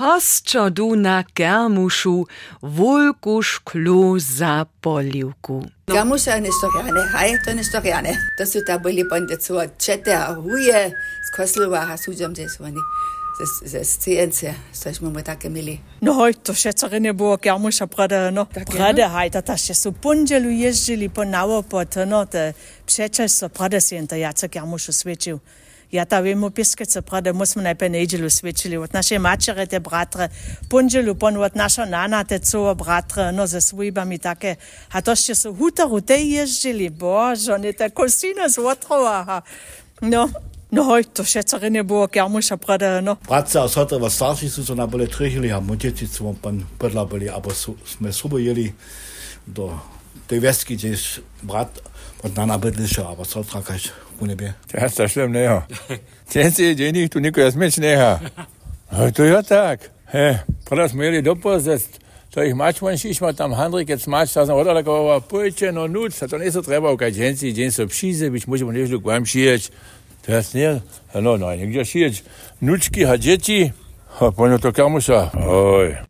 Hosčo du na kermušu, vulkuš klo za polivku. Kermuša ne storjane, haj, to ne storjane. To so ta bili bandecu od čete, huje, z koslova, a suđam se svani. Ze scence, saj smo mu tako imeli. No, to še carine bo, kermuša prade, no. Prade, no? haj, ta ta še so punđelu jezdili po navopot, no, te přečel so prade si in ta jacek kermušu svečil ja ta vemo piskat, se pravi, da musimo najprej neđelu svečili od naše mačere, te bratre, punđelu, pon od našo nana, te covo bratre, no ze svojbami take. A to še so hutaru te ježdžili, božo, ne ta kosina z otrova. No, No, to še care ne bo, ker ja, moša prada, no. Bratca od Sotrova starši so se nabole trehili, a moteci smo pa predlabili, ampak smo sobojeli do te veski, gdje brat od nana bydliša, abo sotra kaž u nebie. Ja sa šlem neho. Cienci dění tu nikoho smeč neha. No to je tak. He, prada jsme jeli do pozest. To ich mač man šišma tam Handrik jetzt mač, da sam odalako pojče no nuc, a to ne so treba, kaj dženci, džen so pšize, bić možemo nešto k vam šijeć. To jest nie, no, no, nigdzie šijeć. Nučki, ha djeci, a ponio to kamuša, oj.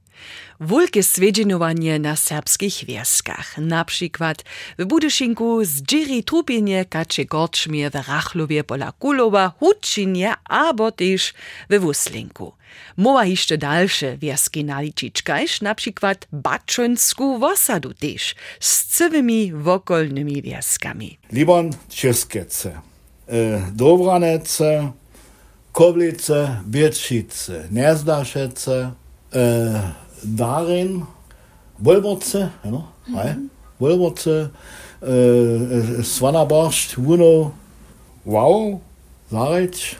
Wulke swiedzienowanie na serbskich wieskach. Na przykład w Budyszinku z Dżiri Trupinie kacze Gorczmie w Rachlowie pola Kulowa, Huczynie, abo też w Wuslinku. Mowa jeszcze dalsze wieski naliczyć, kajż na przykład Baczonsku Wosadu też, z cywymi wokolnymi wieskami. Libon Českece, e, Dobranece, Koblice, Wietrzice, Nezdaszece, e, darin Wolbertze, ja, ne? mhm. Wolbertze, äh, äh, äh Svanabarst, Wuno, Wow, Saric,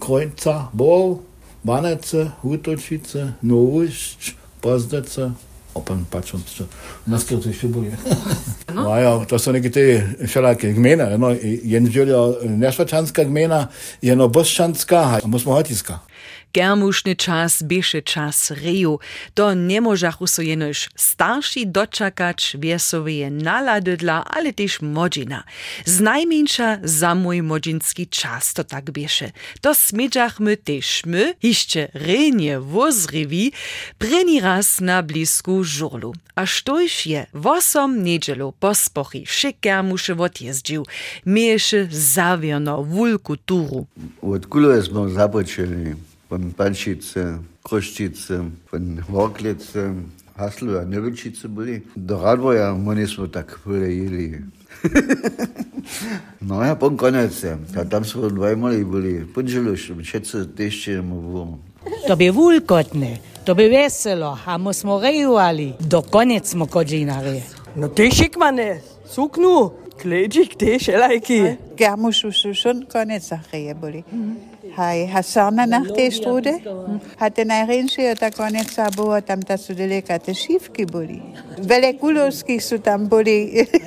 Kreuzer, Bol, Banetze, Hutočice, Noušť, Pozdece, opět Pačonce. Naskrytý Šibuje. No. no jo, to jsou někdy ty všelaké gmena. No, jen žili Nešvačanská gmena, muss man heute sagen. Germušny čas běše čas reju. To nemôžachu so jenož starší dočakać wiesoweje naladydla, ale też modzina. Znajmniejsza za mój modzinski czas to tak bieše. To smidżachmy też my, hiszcze renie wozrywi, preni raz na blisku żurlu. A sztojś je wosom niedzielu po spochy szykermuszy odjeździł, mieszy zawierno wulku turu. Od kulu jest zapoczęli von Banšice, Kruščice, von Vorklice, Haslova, Nevičice bili. Do Radvoja mi nismo tako prilejili. no ja, pon konec je. Ja, tam smo dva imali bili, pod želušem, še se teščemo v. To bi vulkotne, to bi veselo, a mo smo rejuvali. Do konec smo kođinari. No ti šikmane, suknu, kleđik, te šelajki. Ja, mu su šun konec, a je bili. Mm -hmm. hai ಹಸನನಹತೆ ಸ್ಟೂಡೆ ಹತನ ರೆನ್ಶಿ ತಕೊನೆ ಸಾಬು ತಮ್ Tasu delikate Schiefke buri. Vele kulorski su tam buri.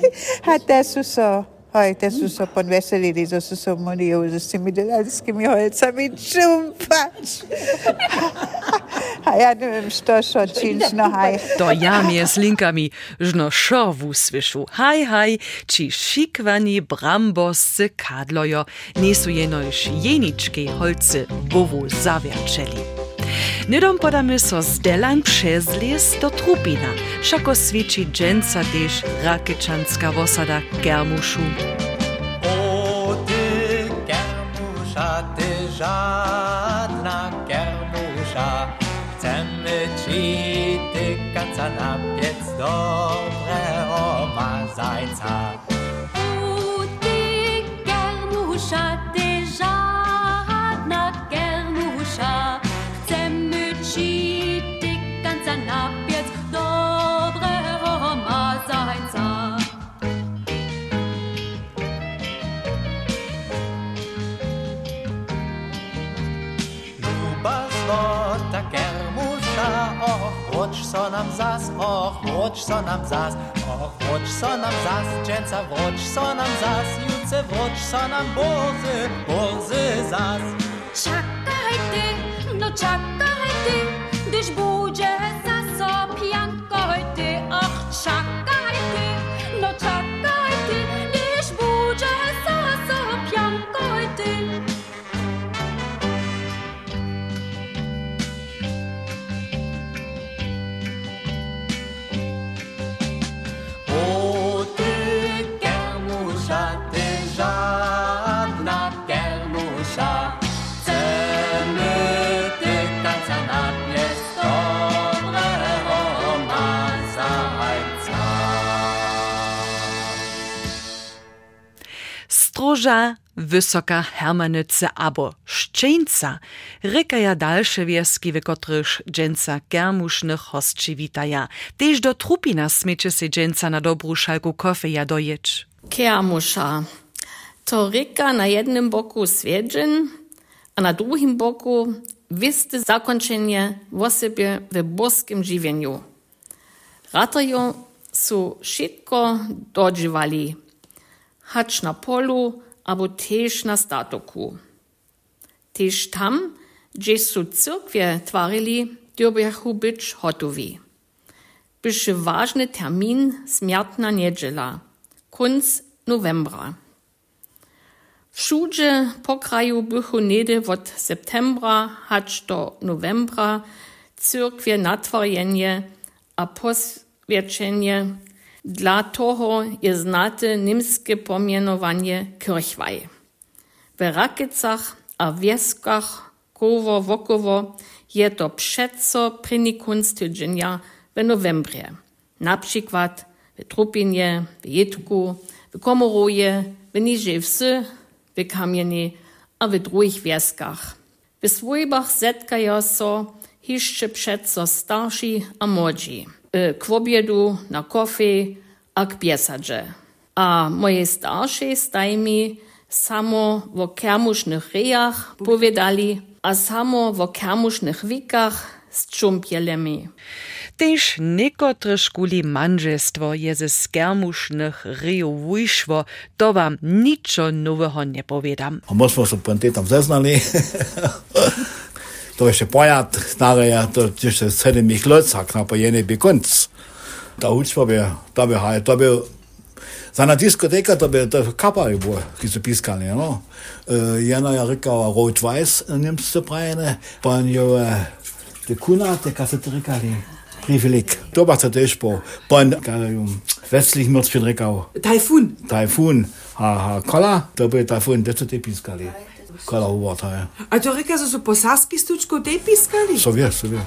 Hat das so Heute ist es von Wesseli, die so so moniose, mit den Alskimi Holz, e mit Schumpatsch. A ja nie wiem, što šo činč, no haj. To ja mnie z linkami, żno szorwu słyszu. Haj, haj, ci šikwani bramboscy kadlojo, nie su jenoż jeniczki holcy bowu zawierczeli. Nidom podamy so z Delań przez les do Trupina, szako świeci dżęca też rakyczanska wosada Germuszu. O ty Germusza, ty Germusza, Sandwich ganz an ab, jetzt dobrego mazajca. U ty, genu, szaty, so nam zas, och, włocz so nam zas, dżęca, włocz so nam zas, juce, włocz so nam bozy, bozy zas. Czekaj ty, no czekaj ty, gdyż będzie zasopiankoj ty, och czekaj Róża, Wysoka Hermanyce abo Szczeńca, rykaja dalsze wieski, w których dżęca germusznych hostczy witaja. Tež do trupina smycie się dżęca na dobrą szalku kofeja dojeć. Kermusza. To ryka na jednym boku swiedźyn, a na drugim boku wisty zakończenie w sobie w boskim żywieniu. Ratają su wszystko dodziewali, hacz na polu, aboteșna statoku. Te stam, Jesu cirkwie tvarili, dyrbiahu bitch hotovi. Bische ważny termin smiertna niedziela, kunz novembra. W szudzie pokraju bychu nedy od septembra hacz do novembra cirkwie natwarjenie, a poswieczenie dla toho je znate nimskie pomienowanie Kirchweih. W Rakicach a wieskach koło wokowo je to przeco pryni kunst tydzienia w novembrie. Na przykład w Trupinie, w Jitku, w Komoruje, w Niżej w Kamieni a w drugich wieskach. W swojbach zetkają so jeszcze przeco starsi a młodzi. E, k objedu, na kofi, a k pjesađe. A moje starši staj mi samo v kermušnih rejah povedali, a samo v kermušnih vikah s čumpeljami. Tež nekotre škuli manžestvo je ze skermušnih rejev vyšlo, to vam ničo nového nepovedam. A možno so poenty tam zeznali. to jeszcze pojad stare, to jeszcze sedem ich lat, na po jednej bekunc. Ta učba by, to by, to by, za na diskoteka to by, to kapali było, ki su piskali, no. Jedna ja rekao rot-weiß, nimmst du prajene, pan jo, uh, te kuna, te kasete rekali. Privileg. To war też po, pan, westlich mrzpie rekao. Tajfun. Tajfun, ha, ha, kola, to by tajfun, to te piskali. Kaj je ovo? Aj to rekel, da so posavski stučki v tej piskali? So, je, so, je.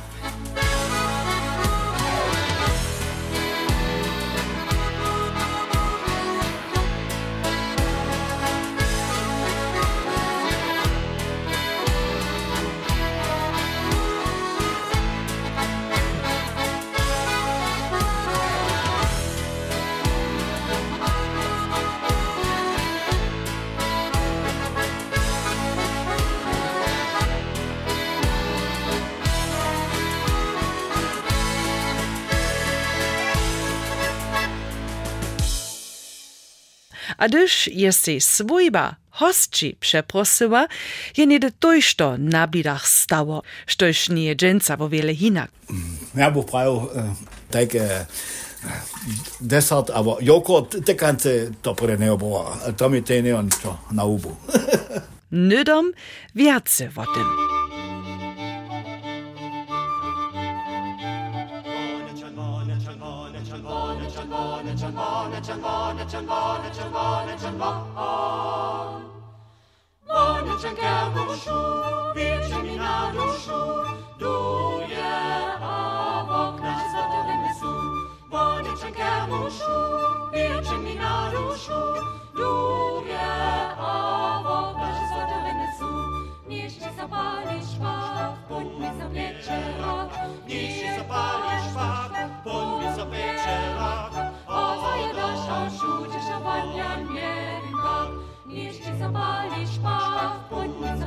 gdyż jesteś swójba, hostci przeprosiła, je nie toś to na bidach stało, sztoś nie dżęca bo wiele hinak. Ja bo prawie tak e, desat, albo joko tekance to preneo bo, to mi tenio to na ubu. Nydom więcej o tym. червоне, червоне, червоне. Мониченьке душу, віче мій на душу, дує, а вокна святили несу. Мониченьке душу, віче мій на душу, дує, а вокна святили несу. Ніжче запалиш пак, пунь ми запече рак, ніжче запалиш пак, пунь ми запече рак. Шашуча шабаня меренка, Мишки запали шпав, подница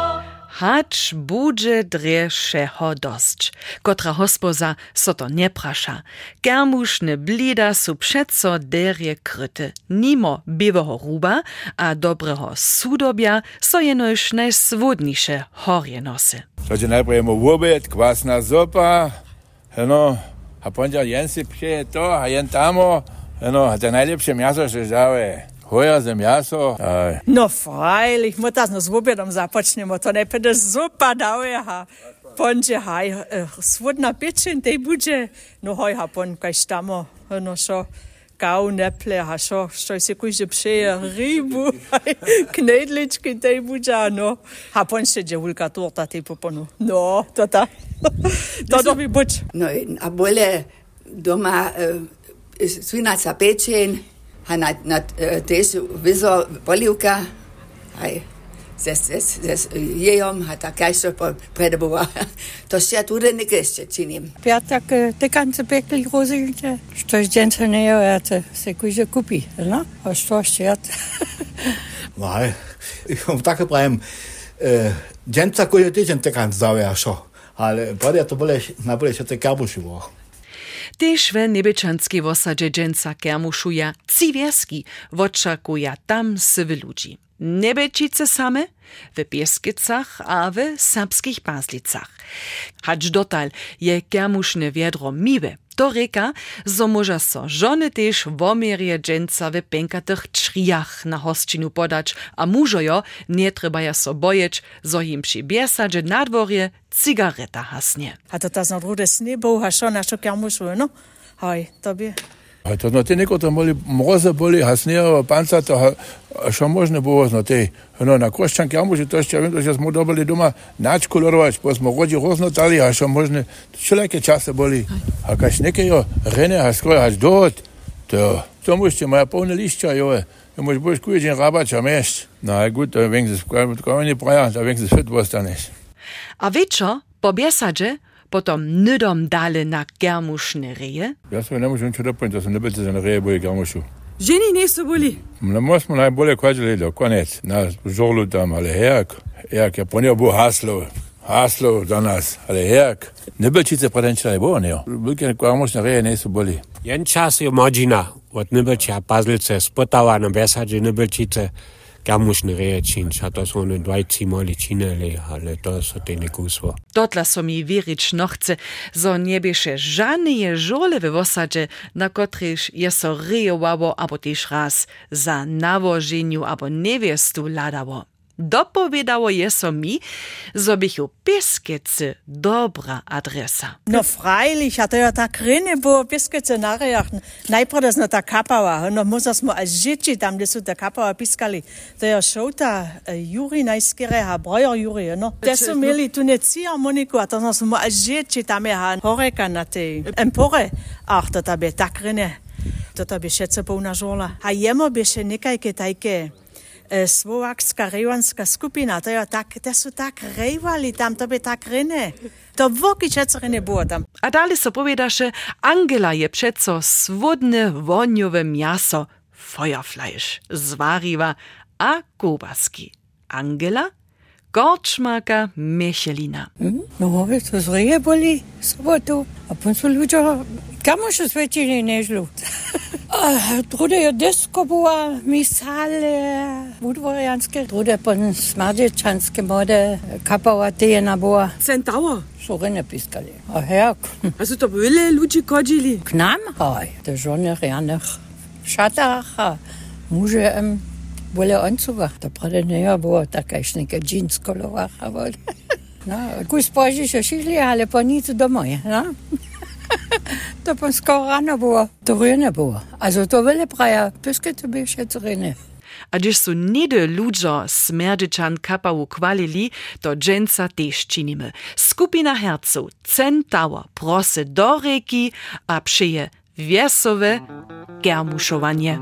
hacz budże dreszeho dosć, kotra hospoza so to nie prasza. Germuszne blida su przeco derje kryty, nimo biwego ruba, a dobrego sudobia so jenoś najswodnisze horje nosy. Słuchajcie, najpierw jemu obiad, kwasna zupa, no, a poniedział Jensy przyje to, a jen tamo, no, a te najlepsze miasto, że daje. Hoja ze miasto, a No freilich, mo das no z obiadom započnemo, to ne pede zupa dauje, ha. Ponče, haj, eh, svodna pičin, tej buđe, no hoj, ha, pon, kaj štamo, no šo, gau neple, ha, šo, što se kuže pšeje, ribu, knedlički, tej buđa, no, ha, pon še dževulka torta, tej poponu, no, to ta, to dobi buč. No, a bole doma uh, svinaca pečen, a na, na tež vizo bolivka, aj jejom, a tak aj so predobova. To še tudi nekaj še činim. Piatak te kanце pekli rozilte, što je dženca ne jojate, se kuže kupi, no? A što še Nej, ich mam takie e, dzięca koje tydzień te kan zdawia szo, ale podia to bole, na bole się te karbuszy było. Tež v nebečanskej osadže dženca Kermušuja Civierski očakuja tam sywy ludzi. Nebečice same w Pieskicach a w serbskich Paslicach. Hacz dotal je Kermušne wiedro miwe, to reka, zo może so żony też w omierie dżęca w pękatych na hosčinu podać, a mužojo nie trzeba ja so bojeć, zo im przy biesadže na dworje cigareta hasnie. A to ta znad rude snebo, ha šo našo kjarmušu, no, haj, to bi. A To no te neko tam boli, mroza boli, hasnejo, panca to, še možno bo, no te, no na koščanke, ja môže to ešte, viem, že sme dobili doma načkolorovať, po sme rodi roznotali, a še možno, všelijaké čase boli, a kaž nekejo, rene, a skoro až dohod, to, to môžete, moja polne lišťa, joje, Du musst bloß gut den Rabatsch am Esch. Na gut, da wenigstens, kann man nicht brauchen, da wenigstens fit was dann ist. A večer, po bjesađe, potom nydom dale na germušne reje? Ja se ne možem čudo pojeti, da so nebeci za reje boje germušu. Ženi niso boli. Na moj smo najbolje kvađali do konec, na žolu tam, ali herk, herk je ja, po njo bo haslo. Haslo za nas, ali herk. Nebelčice pa den čaj bo, ne? Velike germušne reje niso boli. En čas je mođina od nebelča pazlice, spotava na besađe nebelčice kamušne činč, a to so one dvajci mali čineli, ale to so te nekusvo. Dotla so mi virič nohce, zo nje bi še žanije žole v osadže, na kotriš je so rijovavo, abo tiš raz za navoženju, abo nevjestu ladavo. dopowiadało jeso mi, so bych u Piskicy dobra adresa. No freilich hatte ja ta kryny było Piskice na rejach. Najpierw no ta kapała, no muzas mu als dzieci tam, gdzie są ta kapała piskali. To ja szouta Juri najskiereha, brojer Juri, no. Te są mieli tu nie cija Moniku, a to nas mu als dzieci tam jecha horeka na tej empore. Ach, to tabie ta kryny. To tabie siece pełna żola. A jemo bie się niekajkie tajkie Eh, slovakska revanska skupina, to, tak, to so tako revali tam, to bi tak rene. To voki čecer ne bo tam. A dalje so povedaše, Angela je přeco svodne vonjove mjaso, Feuerfleisch, zvariva, a kubaski. Angela? Gorčmaka Mechelina. Hmm, no, hovi so zreje boli soboto, a pa so ljudje, kam še svečili nežlu. Drude desko bola, misale, budvorianske, drude pon smardečanske mode, kapała tejena bola. Centaur. Rene piskali. A herk. A to byle ludzi chodzili. K nám? Hoj, to žony rianych šatách a muže em boli ancuga. To prade neja było taka ješnika jeans koloách a boli. No, kus še šili, ale po nic domoj, no. der er på skorana bo, do rene bo. Also to vele praja, piske to bi še rene. A když su nede ludžo smerdečan kapa ukvalili, to dženca tež činime. Skupina hercov Centaur prose do reki, a pšeje vjesove germušovanje.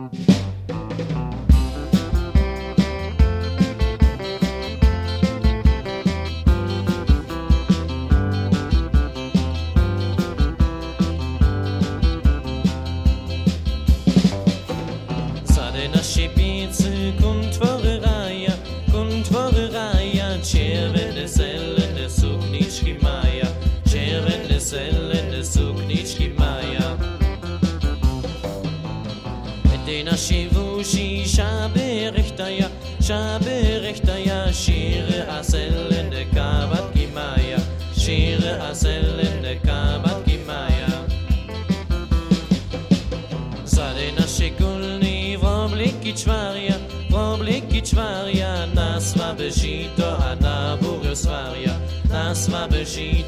svarja, nasma beži to a na burjo ana nasma beži.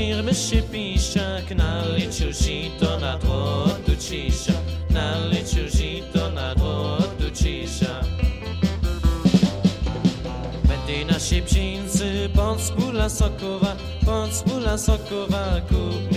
Shirmy się pisza, knali ciushito na drotu cisza, knali ciushito na drotu cisza. Medina się psincy, pod spula sokowa, pod spula sokowa, kup